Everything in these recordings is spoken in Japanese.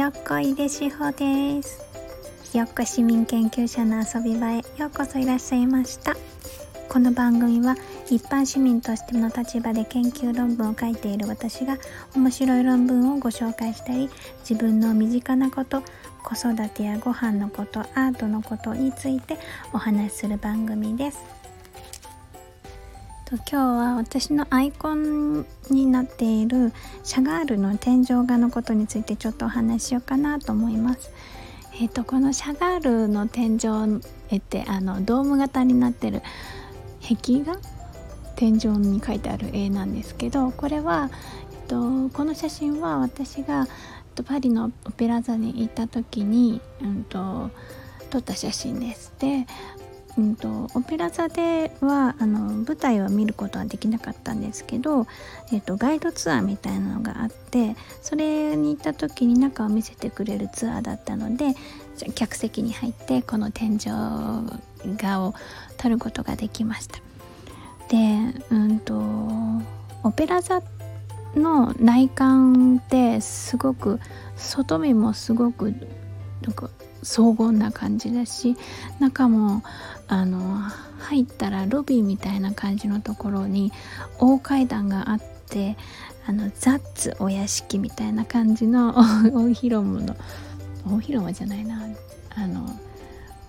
よっこいでしほです。ひよっこ市民研究者の遊び場へようこそいらっしゃいました。この番組は一般市民としての立場で研究論文を書いている私が面白い論文をご紹介したり自分の身近なこと子育てやご飯のことアートのことについてお話しする番組です。と今日は私のアイコンになっているシャガールの天井画のことについてちょっとお話ししようかなと思います。えーと、このシャガールの天井絵ってあのドーム型になってる壁画天井に書いてある絵なんですけどこれは、えっと、この写真は私がパリのオペラ座に行った時に、うんと撮った写真です。でうんと、オペラ座ではあの舞台は見ることはできなかったんですけど、えーと、ガイドツアーみたいなのがあってそれに行った時に中を見せてくれるツアーだったので客席に入ってこの天井画を撮ることができました。で、うんと、オペラ座の内観ってすごく外見もすごくなんか荘厳な感じだし中もあの入ったらロビーみたいな感じのところに大階段があってあのザッツお屋敷みたいな感じの 大広間の大広間じゃないなあの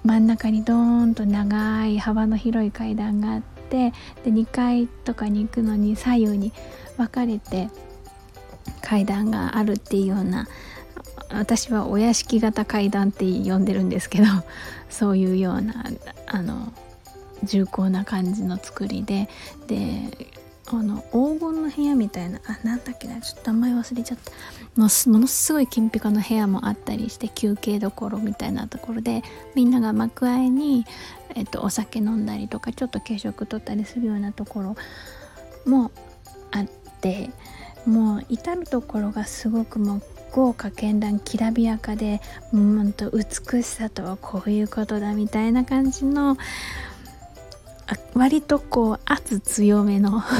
真ん中にドーンと長い幅の広い階段があってで2階とかに行くのに左右に分かれて階段があるっていうような私はお屋敷型階段って呼んでるんですけど そういうようなあの重厚な感じの作りでであの黄金の部屋みたいなあなんだっけなちょっと名前忘れちゃった。ものすごい金ピカの部屋もあったりして休憩どころみたいなところでみんなが幕あえに、えっと、お酒飲んだりとかちょっと軽食取ったりするようなところもあってもう至る所がすごくもう豪華絢爛きらびやかでうんと美しさとはこういうことだみたいな感じの 割とこう圧強めの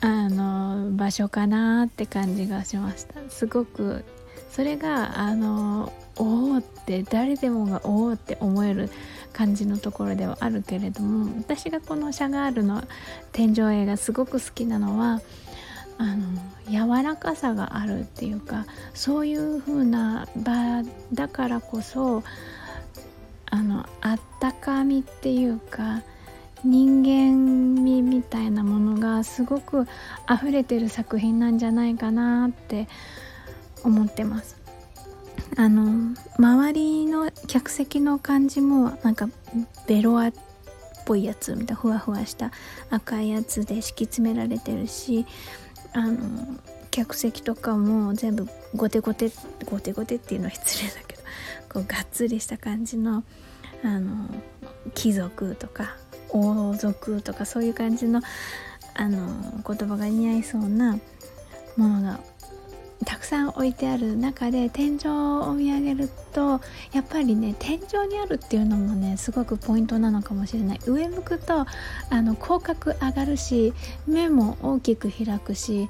あの場所かなって感じがしました。すごくそれがあのおおって誰でもがおおって思える感じのところではあるけれども私がこのシャガールの天井絵がすごく好きなのはあの柔らかさがあるっていうかそういう風な場だからこそあのあったかみっていうか人間味みたいなものがすごく溢れてる作品なんじゃないかなって思ってます。あの周りの客席の感じもなんかベロアっぽいやつみたいなふわふわした赤いやつで敷き詰められてるしあの客席とかも全部ゴテゴテゴテゴテっていうのは失礼だけど こうがっつりした感じのあの貴族とか王族とかそういう感じのあの言葉が似合いそうなものがたくさん置いてある中で天井を見上げるとやっぱりね天井にあるっていうのもねすごくポイントなのかもしれない上向くとあの口角上がるし目も大きく開くし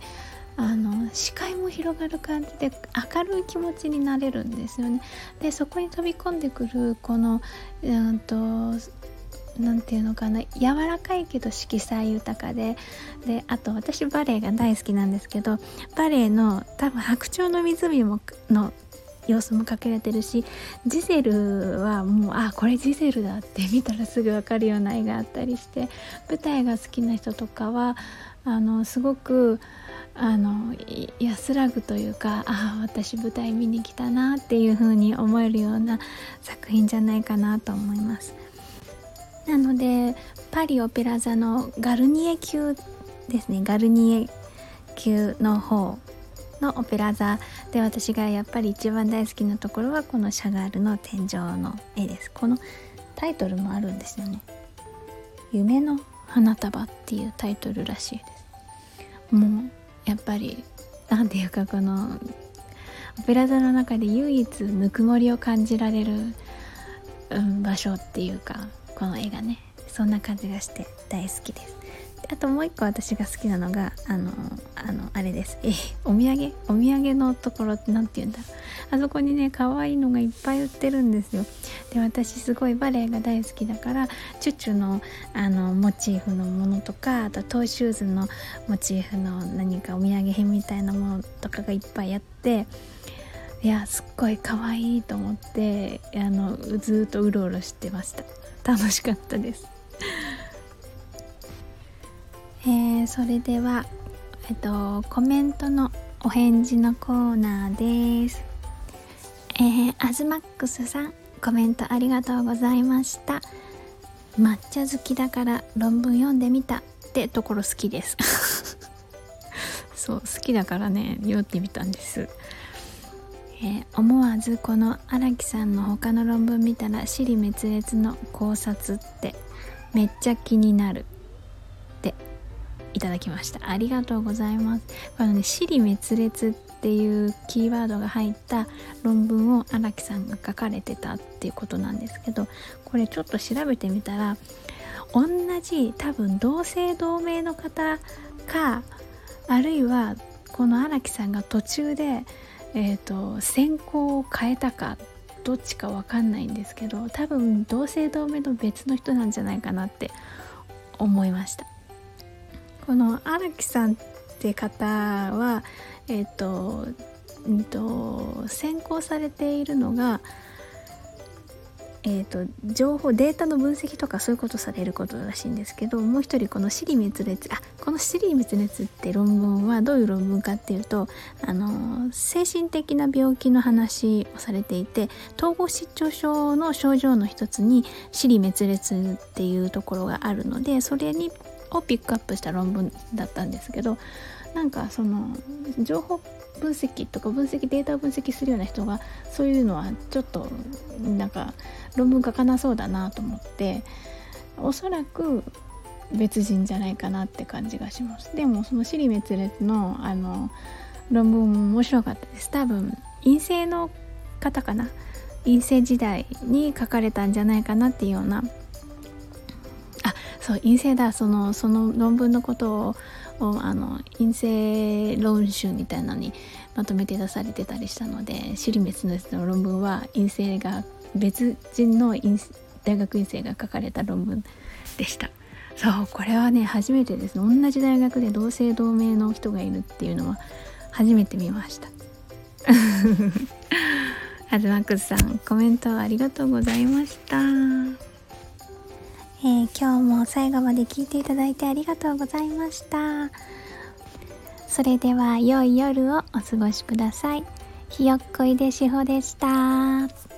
あの視界も広がる感じで明るい気持ちになれるんですよね。でそこに飛び込んでくるこの、うんと何て言うのかな柔らかいけど色彩豊かでであと私バレエが大好きなんですけどバレエの多分白鳥の湖もの様子もかけれてるしジゼルはもうあこれジゼルだって見たらすぐ分かるような絵があったりして舞台が好きな人とかはあのすごくあの安らぐというかああ私舞台見に来たなっていう風に思えるような作品じゃないかなと思います。なのでパリオペラ座のガルニエ級ですね。ガルニエ級の方のオペラ座で私がやっぱり一番大好きなところはこのシャガールの天井の絵です。このタイトルもあるんですよね。夢の花束っていうタイトルらしいです。もうやっぱり何ていうかこのオペラ座の中で唯一ぬくもりを感じられる、うん、場所っていうかこの絵がね。そんな感じがして大好きです。あともう一個私が好きなのがあのあのあれです。えお土産？お土産のところって何て言うんだ？あそこにね可愛いのがいっぱい売ってるんですよ。で私すごいバレエが大好きだからチュチュのあのモチーフのものとかあとトウシューズのモチーフの何かお土産品みたいなものとかがいっぱいあっていやすっごい可愛いと思ってあのずっとうろうろしてました楽しかったです えー、それでは、えっと、コメントのお返事のコーナーです。えー、アズマックスさん、コメントありがとうございました。抹茶好きだから論文読んでみたってところ好きです。そう、好きだからね、読んでみたんです。えー、思わずこの荒木さんの他の論文見たら尻滅裂の考察ってめっちゃ気になるっていただきました。ありがとうございます。このね死滅裂っていうキーワードが入った論文を荒木さんが書かれてたっていうことなんですけどこれちょっと調べてみたら同じ多分同姓同名の方かあるいはこの荒木さんが途中で、えーと、選考を変えたかどっちか分かんないんですけど多分同姓同名の別の人なんじゃないかなって思いました。この荒木さんって方はえっ、ー、と,、うんと先行されているのがえーと、情報データの分析とかそういうことされることらしいんですけどもう一人この「尻滅裂」あこの「尻滅裂」って論文はどういう論文かっていうとあの精神的な病気の話をされていて統合失調症の症状の一つに「尻滅裂」っていうところがあるのでそれにをピックアップした論文だったんですけどなんかその情報分析とか分析データを分析するような人がそういうのはちょっとなんか論文書かなそうだなと思っておそらく別人じゃないかなって感じがします。でもその尻滅裂のあの論文も面白かったです。多分陰性の方かな？陰性時代に書かれたんじゃないかなっていうようなそう陰性だ。そのその論文のことをあの陰性論集みたいなのにまとめて出されてたりしたので尻滅裂の論文は陰性が別人の大学院生が書かれた論文でした。そうこれはね初めてです。同じ大学で同姓同名の人がいるっていうのは初めて見ました。アズマックスさんコメントありがとうございました。えー、今日も最後まで聞いていただいてありがとうございました。それでは良い夜をお過ごしください。ひよっこいでしほでした。